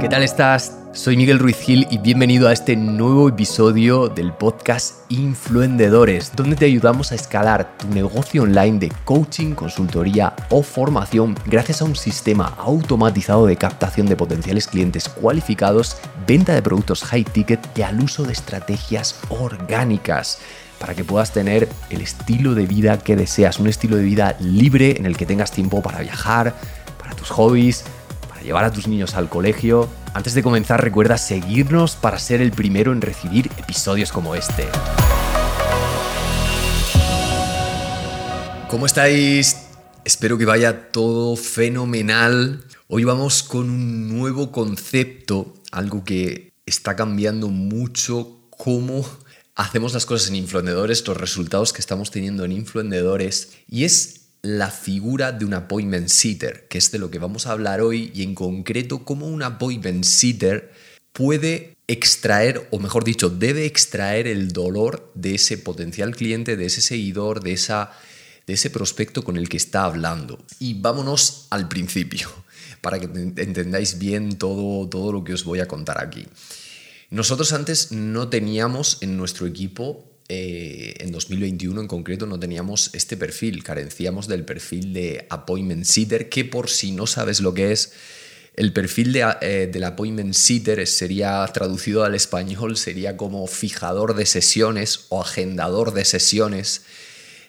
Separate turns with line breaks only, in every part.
¿Qué tal estás? Soy Miguel Ruiz Gil y bienvenido a este nuevo episodio del podcast Influendedores, donde te ayudamos a escalar tu negocio online de coaching, consultoría o formación gracias a un sistema automatizado de captación de potenciales clientes cualificados, venta de productos high ticket y al uso de estrategias orgánicas para que puedas tener el estilo de vida que deseas, un estilo de vida libre en el que tengas tiempo para viajar, para tus hobbies, llevar a tus niños al colegio. Antes de comenzar recuerda seguirnos para ser el primero en recibir episodios como este. ¿Cómo estáis? Espero que vaya todo fenomenal. Hoy vamos con un nuevo concepto, algo que está cambiando mucho cómo hacemos las cosas en influendedores, los resultados que estamos teniendo en influendedores, y es la figura de un appointment sitter, que es de lo que vamos a hablar hoy, y en concreto cómo un appointment sitter puede extraer, o mejor dicho, debe extraer el dolor de ese potencial cliente, de ese seguidor, de, esa, de ese prospecto con el que está hablando. Y vámonos al principio, para que entendáis bien todo, todo lo que os voy a contar aquí. Nosotros antes no teníamos en nuestro equipo, eh, en 2021 en concreto, no teníamos este perfil, carecíamos del perfil de appointment sitter, que por si no sabes lo que es, el perfil de, eh, del appointment sitter sería traducido al español, sería como fijador de sesiones o agendador de sesiones.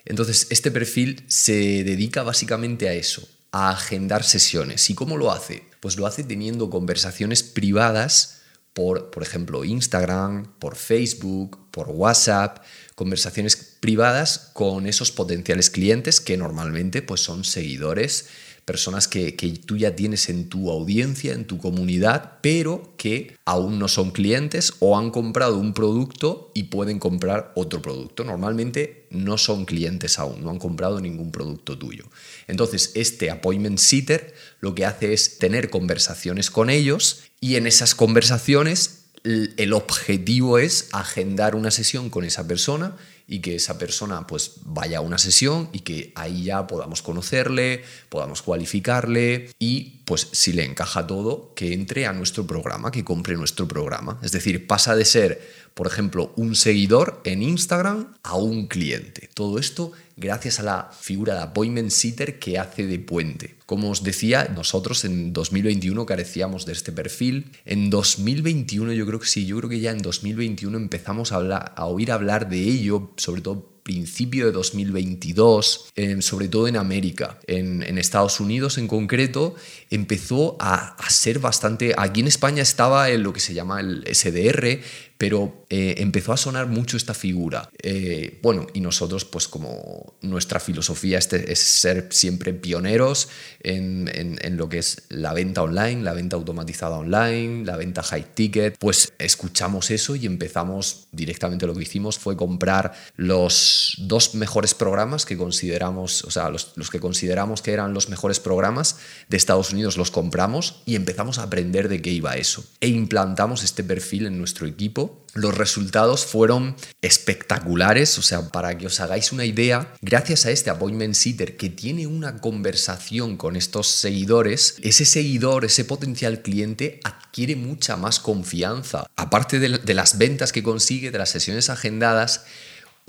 Entonces, este perfil se dedica básicamente a eso, a agendar sesiones. ¿Y cómo lo hace? Pues lo hace teniendo conversaciones privadas por, por ejemplo, Instagram, por Facebook, por WhatsApp, conversaciones privadas con esos potenciales clientes que normalmente pues, son seguidores, personas que, tú ya tienes en tu audiencia, en tu comunidad, pero que aún no son clientes o han comprado un producto y pueden comprar otro producto. Normalmente no son clientes aún, no han comprado ningún producto tuyo. Entonces, este appointment sitter lo que hace es tener conversaciones con ellos y en esas conversaciones el objetivo es agendar una sesión con esa persona y que esa persona pues vaya a una sesión y que ahí ya podamos conocerle, podamos cualificarle y pues si le encaja todo, que entre a nuestro programa, que compre nuestro programa. Es decir, pasa de ser, por ejemplo, un seguidor en Instagram a un cliente. Todo esto gracias a la figura de appointment sitter que hace de puente. Como os decía, nosotros en 2021 carecíamos de este perfil. En 2021 yo creo que sí, yo creo que ya en 2021 empezamos a, a oír hablar de ello, sobre todo principio de 2022, sobre todo en América, en, Estados Unidos en concreto, empezó a, a, ser bastante... Aquí en España estaba en lo que se llama el SDR, pero eh, empezó a sonar mucho esta figura. Eh, bueno, y nosotros, pues como nuestra filosofía este es ser siempre pioneros en, lo que es la venta online, la venta automatizada online, la venta high ticket, pues escuchamos eso y empezamos directamente lo que hicimos fue comprar los dos mejores programas que consideramos, o sea, los, los que consideramos que eran los mejores programas de Estados Unidos, los compramos y empezamos a aprender de qué iba eso. E implantamos este perfil en nuestro equipo los resultados fueron espectaculares, o sea, para que os hagáis una idea, gracias a este appointment sitter que tiene una conversación con estos seguidores, ese seguidor, ese potencial cliente adquiere mucha más confianza. Aparte de, de las ventas que consigue, de las sesiones agendadas,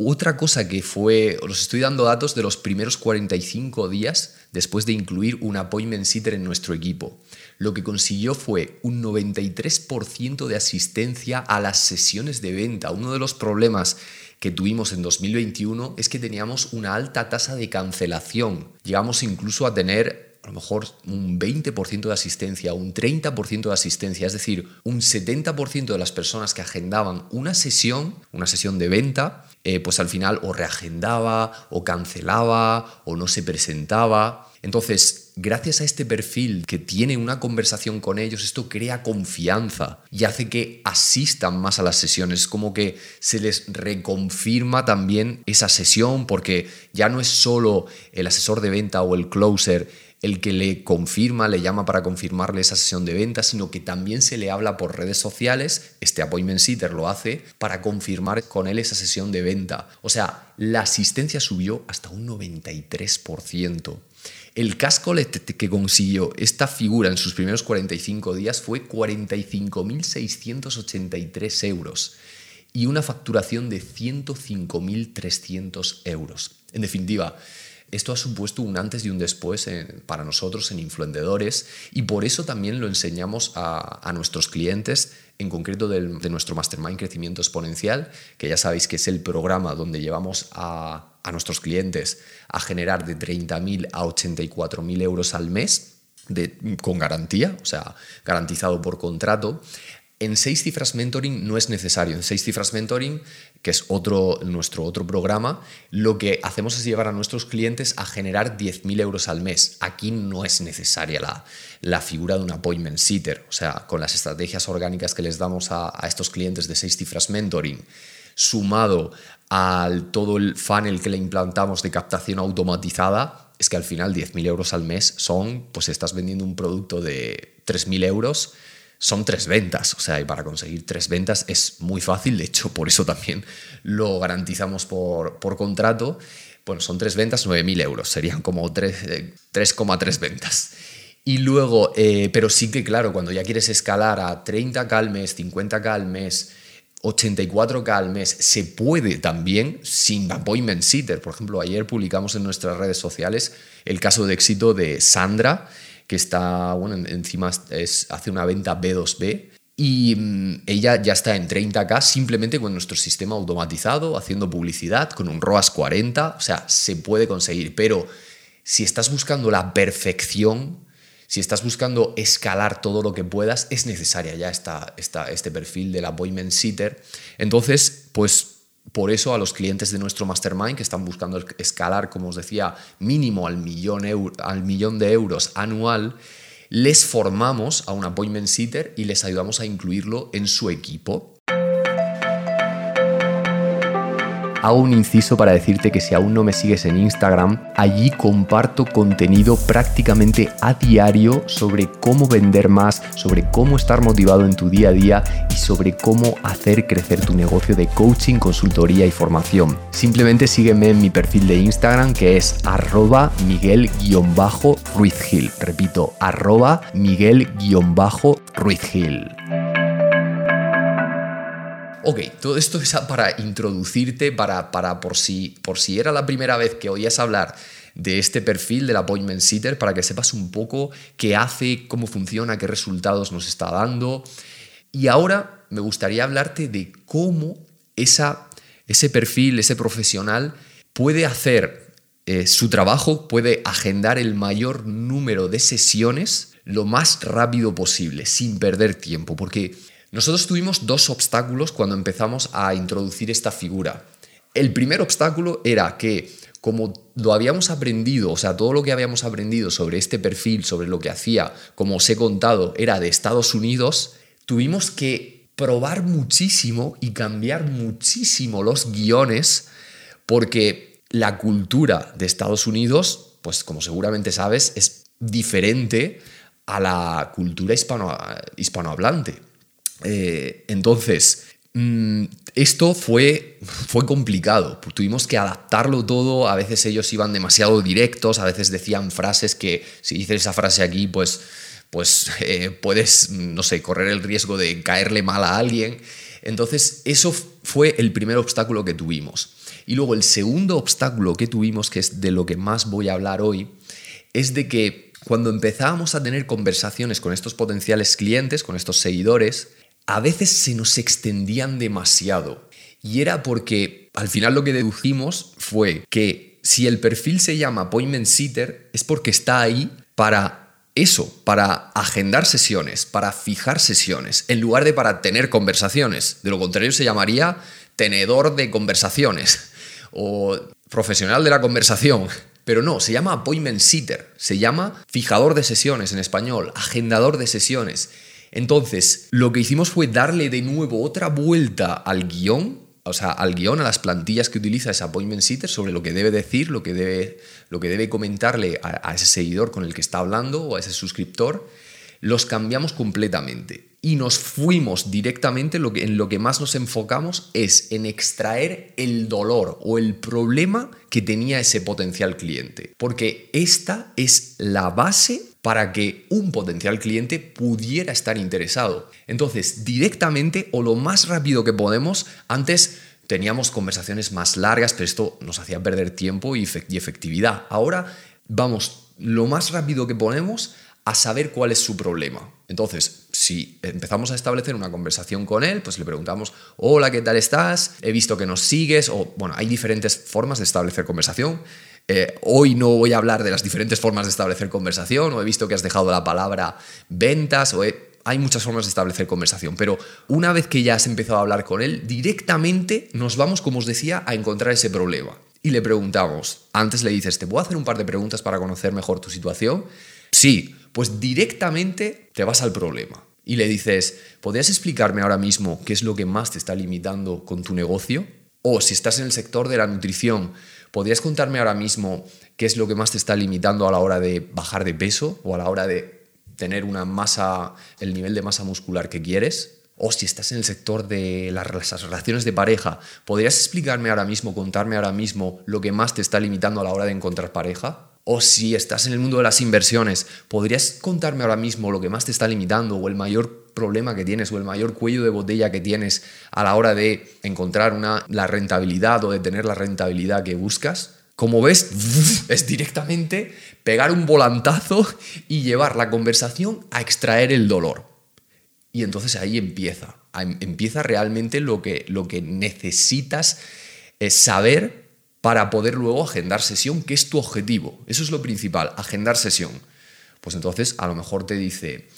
otra cosa que fue, os estoy dando datos de los primeros 45 días después de incluir un appointment sitter en nuestro equipo lo que consiguió fue un 93% de asistencia a las sesiones de venta. Uno de los problemas que tuvimos en 2021 es que teníamos una alta tasa de cancelación. Llegamos incluso a tener a lo mejor un 20% de asistencia, un 30% de asistencia, es decir, un 70% de las personas que agendaban una sesión, una sesión de venta, eh, pues al final o reagendaba o cancelaba o no se presentaba. Entonces, gracias a este perfil que tiene una conversación con ellos, esto crea confianza y hace que asistan más a las sesiones. Es como que se les reconfirma también esa sesión porque ya no es solo el asesor de venta o el closer el que le confirma, le llama para confirmarle esa sesión de venta, sino que también se le habla por redes sociales, este appointment sitter lo hace, para confirmar con él esa sesión de venta. O sea, la asistencia subió hasta un 93%. El casco que consiguió esta figura en sus primeros 45 días fue 45.683 euros y una facturación de 105.300 euros. En definitiva, esto ha supuesto un antes y un después para nosotros en influendedores y por eso también lo enseñamos a, nuestros clientes, en concreto de, nuestro Mastermind Crecimiento Exponencial, que ya sabéis que es el programa donde llevamos a, nuestros clientes a generar de 30.000 a 84.000 euros al mes. con garantía, o sea, garantizado por contrato. En seis cifras mentoring no es necesario. En seis cifras mentoring, que es otro, nuestro otro programa, lo que hacemos es llevar a nuestros clientes a generar 10.000 euros al mes. Aquí no es necesaria la, la, figura de un appointment sitter. O sea, con las estrategias orgánicas que les damos a, estos clientes de seis cifras mentoring, sumado al todo el funnel que le implantamos de captación automatizada, es que al final 10.000 euros al mes son, pues estás vendiendo un producto de 3.000 euros son tres ventas, o sea, y para conseguir tres ventas es muy fácil, de hecho, por eso también lo garantizamos por, por contrato. Bueno, son tres ventas, 9.000 euros, serían como 3,3 eh, ventas. Y luego, eh, pero sí que claro, cuando ya quieres escalar a 30k al mes, 50k al mes, 84k al mes, se puede también sin appointment sitter. Por ejemplo, ayer publicamos en nuestras redes sociales el caso de éxito de Sandra, que está, bueno, encima es, hace una venta B2B y mm, ella ya está en 30K simplemente con nuestro sistema automatizado, haciendo publicidad, con un ROAS 40, o sea, se puede conseguir, pero si estás buscando la perfección, si estás buscando escalar todo lo que puedas, es necesaria ya esta, esta, este perfil del appointment sitter. Entonces, pues por eso a los clientes de nuestro mastermind que están buscando escalar, como os decía, mínimo al millón, al millón de euros anual, les formamos a un appointment sitter y les ayudamos a incluirlo en su equipo. Hago un inciso para decirte que si aún no me sigues en Instagram, allí comparto contenido prácticamente a diario sobre cómo vender más, sobre cómo estar motivado en tu día a día y sobre cómo hacer crecer tu negocio de coaching, consultoría y formación. Simplemente sígueme en mi perfil de Instagram que es arroba miguel-ruizgil. Repito, arroba miguel-ruizgil. Ok, todo esto es para introducirte, para, para por, si, por si era la primera vez que oías hablar de este perfil del appointment sitter, para que sepas un poco qué hace, cómo funciona, qué resultados nos está dando. Y ahora me gustaría hablarte de cómo esa, ese perfil, ese profesional puede hacer eh, su trabajo, puede agendar el mayor número de sesiones lo más rápido posible, sin perder tiempo, porque nosotros tuvimos dos obstáculos cuando empezamos a introducir esta figura. El primer obstáculo era que como lo habíamos aprendido, o sea, todo lo que habíamos aprendido sobre este perfil, sobre lo que hacía, como os he contado, era de Estados Unidos, tuvimos que probar muchísimo y cambiar muchísimo los guiones porque la cultura de Estados Unidos, pues como seguramente sabes, es diferente a la cultura hispano, hispanohablante. Eh, entonces, mm, esto fue, fue complicado, tuvimos que adaptarlo todo, a veces ellos iban demasiado directos, a veces decían frases que si dices esa frase aquí, pues, pues eh, puedes, no sé, correr el riesgo de caerle mal a alguien. Entonces, eso fue el primer obstáculo que tuvimos. Y luego el segundo obstáculo que tuvimos, que es de lo que más voy a hablar hoy, es de que cuando empezábamos a tener conversaciones con estos potenciales clientes, con estos seguidores, a veces se nos extendían demasiado. Y era porque al final lo que deducimos fue que si el perfil se llama appointment sitter es porque está ahí para eso, para agendar sesiones, para fijar sesiones, en lugar de para tener conversaciones. De lo contrario se llamaría tenedor de conversaciones o profesional de la conversación. Pero no, se llama appointment sitter, se llama fijador de sesiones en español, agendador de sesiones. Entonces, lo que hicimos fue darle de nuevo otra vuelta al guion, o sea, al guion, a las plantillas que utiliza ese appointment sitter sobre lo que debe decir, lo que debe, lo que debe comentarle a, ese seguidor con el que está hablando o a ese suscriptor. los cambiamos completamente y nos fuimos directamente, en lo que más nos enfocamos es en extraer el dolor o el problema que tenía ese potencial cliente. Porque esta es la base para que un potencial cliente pudiera estar interesado. Entonces, directamente o lo más rápido que podemos, antes teníamos conversaciones más largas, pero esto nos hacía perder tiempo y efectividad. Ahora vamos lo más rápido que podemos a saber cuál es su problema. Entonces, si empezamos a establecer una conversación con él, pues le preguntamos, hola, ¿qué tal estás? He visto que nos sigues, o bueno, hay diferentes formas de establecer conversación. Eh, hoy no voy a hablar de las diferentes formas de establecer conversación, o he visto que has dejado la palabra ventas, o hay muchas formas de establecer conversación, pero una vez que ya has empezado a hablar con él, directamente nos vamos, como os decía, a encontrar ese problema. Y le preguntamos, antes le dices, ¿te puedo hacer un par de preguntas para conocer mejor tu situación? Sí, pues directamente te vas al problema y le dices, ¿podrías explicarme ahora mismo qué es lo que más te está limitando con tu negocio? O si estás en el sector de la nutrición, ¿podrías contarme ahora mismo qué es lo que más te está limitando a la hora de bajar de peso o a la hora de tener una masa, el nivel de masa muscular que quieres? O si estás en el sector de las relaciones de pareja, ¿podrías explicarme ahora mismo, contarme ahora mismo lo que más te está limitando a la hora de encontrar pareja? O si estás en el mundo de las inversiones, ¿podrías contarme ahora mismo lo que más te está limitando o el mayor problema que tienes o el mayor cuello de botella que tienes a la hora de encontrar una, la rentabilidad o de tener la rentabilidad que buscas? Como ves, es directamente pegar un volantazo y llevar la conversación a extraer el dolor. Y entonces ahí empieza, empieza realmente lo que, lo que necesitas es saber para poder luego agendar sesión, que es tu objetivo. Eso es lo principal, agendar sesión. Pues entonces a lo mejor te dice,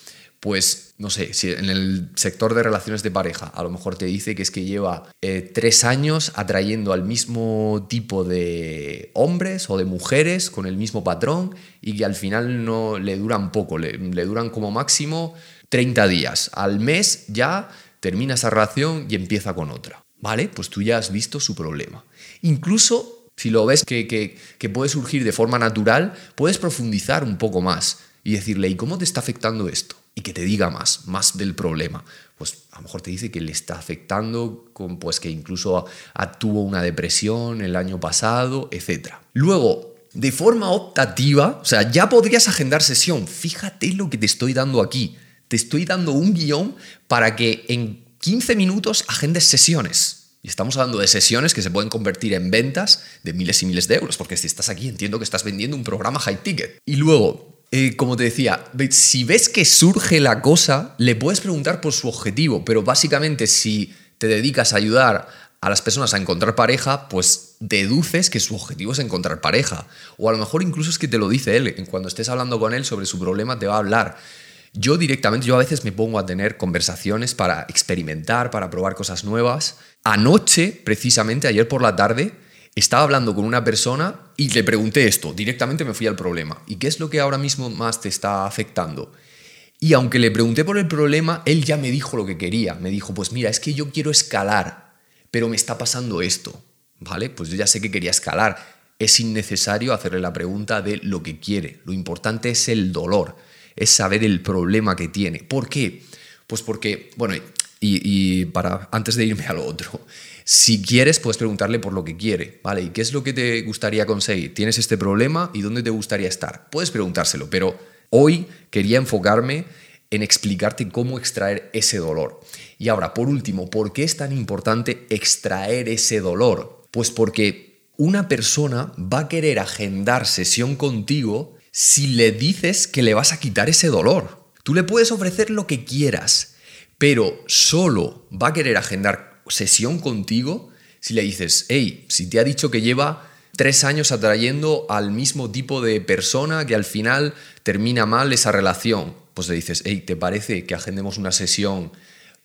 pues no sé, si en el sector de relaciones de pareja a lo mejor te dice que es que lleva eh, tres años atrayendo al mismo tipo de hombres o de mujeres con el mismo patrón y que al final no le duran poco, le, le duran como máximo 30 días. Al mes ya termina esa relación y empieza con otra. ¿Vale? Pues tú ya has visto su problema. Incluso si lo ves que, puede surgir de forma natural, puedes profundizar un poco más y decirle, ¿y cómo te está afectando esto? Y que te diga más, más del problema. Pues a lo mejor te dice que le está afectando, con, pues que incluso tuvo una depresión el año pasado, etc. Luego, de forma optativa, o sea, ya podrías agendar sesión. Fíjate lo que te estoy dando aquí. Te estoy dando un guion para que en 15 minutos agendes sesiones. Y estamos hablando de sesiones que se pueden convertir en ventas de miles y miles de euros, porque si estás aquí entiendo que estás vendiendo un programa high ticket. Y luego, eh, como te decía, si ves que surge la cosa, le puedes preguntar por su objetivo, pero básicamente si te dedicas a ayudar a las personas a encontrar pareja, pues deduces que su objetivo es encontrar pareja. O a lo mejor incluso es que te lo dice él, cuando estés hablando con él sobre su problema te va a hablar. Yo directamente, yo a veces me pongo a tener conversaciones para experimentar, para probar cosas nuevas. Anoche, precisamente, ayer por la tarde, estaba hablando con una persona y le pregunté esto, directamente me fui al problema. ¿Y qué es lo que ahora mismo más te está afectando? Y aunque le pregunté por el problema, él ya me dijo lo que quería. Me dijo, pues mira, es que yo quiero escalar, pero me está pasando esto. ¿Vale? Pues yo ya sé que quería escalar. Es innecesario hacerle la pregunta de lo que quiere. Lo importante es el dolor es saber el problema que tiene. ¿Por qué? Pues porque, bueno, y, para antes de irme a lo otro, si quieres, puedes preguntarle por lo que quiere, ¿vale? ¿Y qué es lo que te gustaría conseguir? ¿Tienes este problema y dónde te gustaría estar? Puedes preguntárselo, pero hoy quería enfocarme en explicarte cómo extraer ese dolor. Y ahora, por último, ¿por qué es tan importante extraer ese dolor? Pues porque una persona va a querer agendar sesión contigo si le dices que le vas a quitar ese dolor. Tú le puedes ofrecer lo que quieras, pero solo va a querer agendar sesión contigo si le dices, hey, si te ha dicho que lleva tres años atrayendo al mismo tipo de persona que al final termina mal esa relación, pues le dices, hey, ¿te parece que agendemos una sesión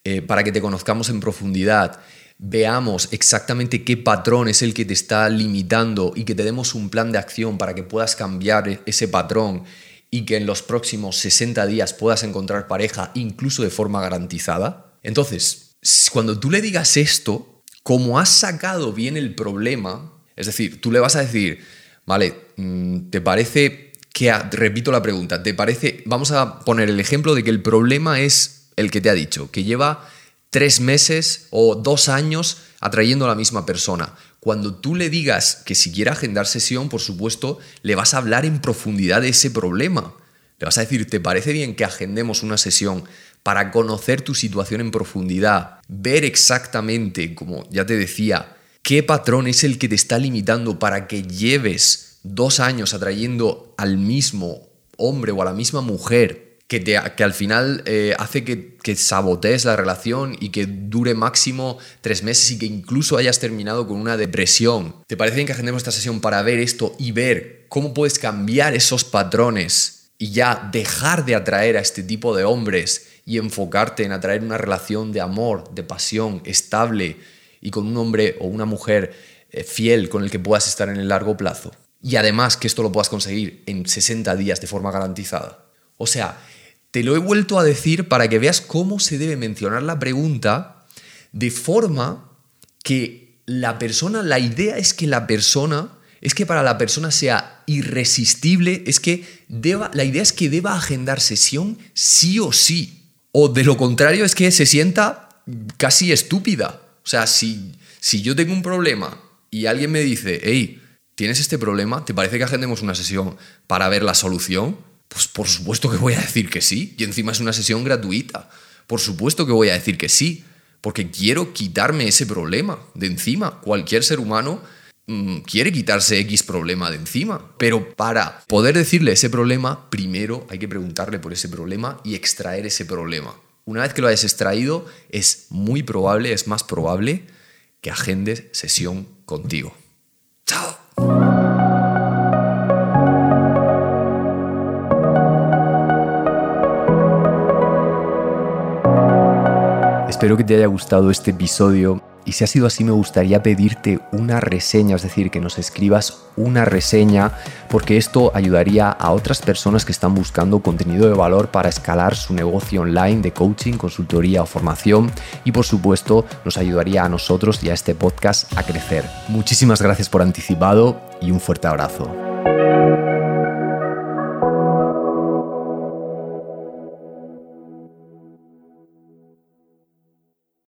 eh, para que te conozcamos en profundidad veamos exactamente qué patrón es el que te está limitando y que te demos un plan de acción para que puedas cambiar ese patrón y que en los próximos 60 días puedas encontrar pareja incluso de forma garantizada. Entonces, cuando tú le digas esto, como has sacado bien el problema, es decir, tú le vas a decir, vale, mm, ¿te parece que, repito la pregunta, ¿te parece, vamos a poner el ejemplo de que el problema es el que te ha dicho, que lleva tres meses o dos años atrayendo a la misma persona. Cuando tú le digas que si quiere agendar sesión, por supuesto, le vas a hablar en profundidad de ese problema. Le vas a decir, ¿te parece bien que agendemos una sesión para conocer tu situación en profundidad, ver exactamente, como ya te decía, qué patrón es el que te está limitando para que lleves dos años atrayendo al mismo hombre o a la misma mujer que, que al final eh, hace que, que, sabotees la relación y que dure máximo tres meses y que incluso hayas terminado con una depresión. ¿Te parece bien que agendemos esta sesión para ver esto y ver cómo puedes cambiar esos patrones y ya dejar de atraer a este tipo de hombres y enfocarte en atraer una relación de amor, de pasión, estable y con un hombre o una mujer eh, fiel con el que puedas estar en el largo plazo? Y además que esto lo puedas conseguir en 60 días de forma garantizada. O sea, te lo he vuelto a decir para que veas cómo se debe mencionar la pregunta de forma que la persona, la idea es que la persona, es que para la persona sea irresistible, es que deba, la idea es que deba agendar sesión sí o sí. O de lo contrario es que se sienta casi estúpida. O sea, si, si yo tengo un problema y alguien me dice, hey, ¿tienes este problema? ¿Te parece que agendemos una sesión para ver la solución? Pues por supuesto que voy a decir que sí. Y encima es una sesión gratuita. Por supuesto que voy a decir que sí. Porque quiero quitarme ese problema de encima. Cualquier ser humano mm, quiere quitarse X problema de encima. Pero para poder decirle ese problema, primero hay que preguntarle por ese problema y extraer ese problema. Una vez que lo hayas extraído, es muy probable, es más probable que agendes sesión contigo. ¡Chao! Espero que te haya gustado este episodio y si ha sido así me gustaría pedirte una reseña, es decir, que nos escribas una reseña porque esto ayudaría a otras personas que están buscando contenido de valor para escalar su negocio online de coaching, consultoría o formación y por supuesto nos ayudaría a nosotros y a este podcast a crecer. Muchísimas gracias por anticipado y un fuerte abrazo.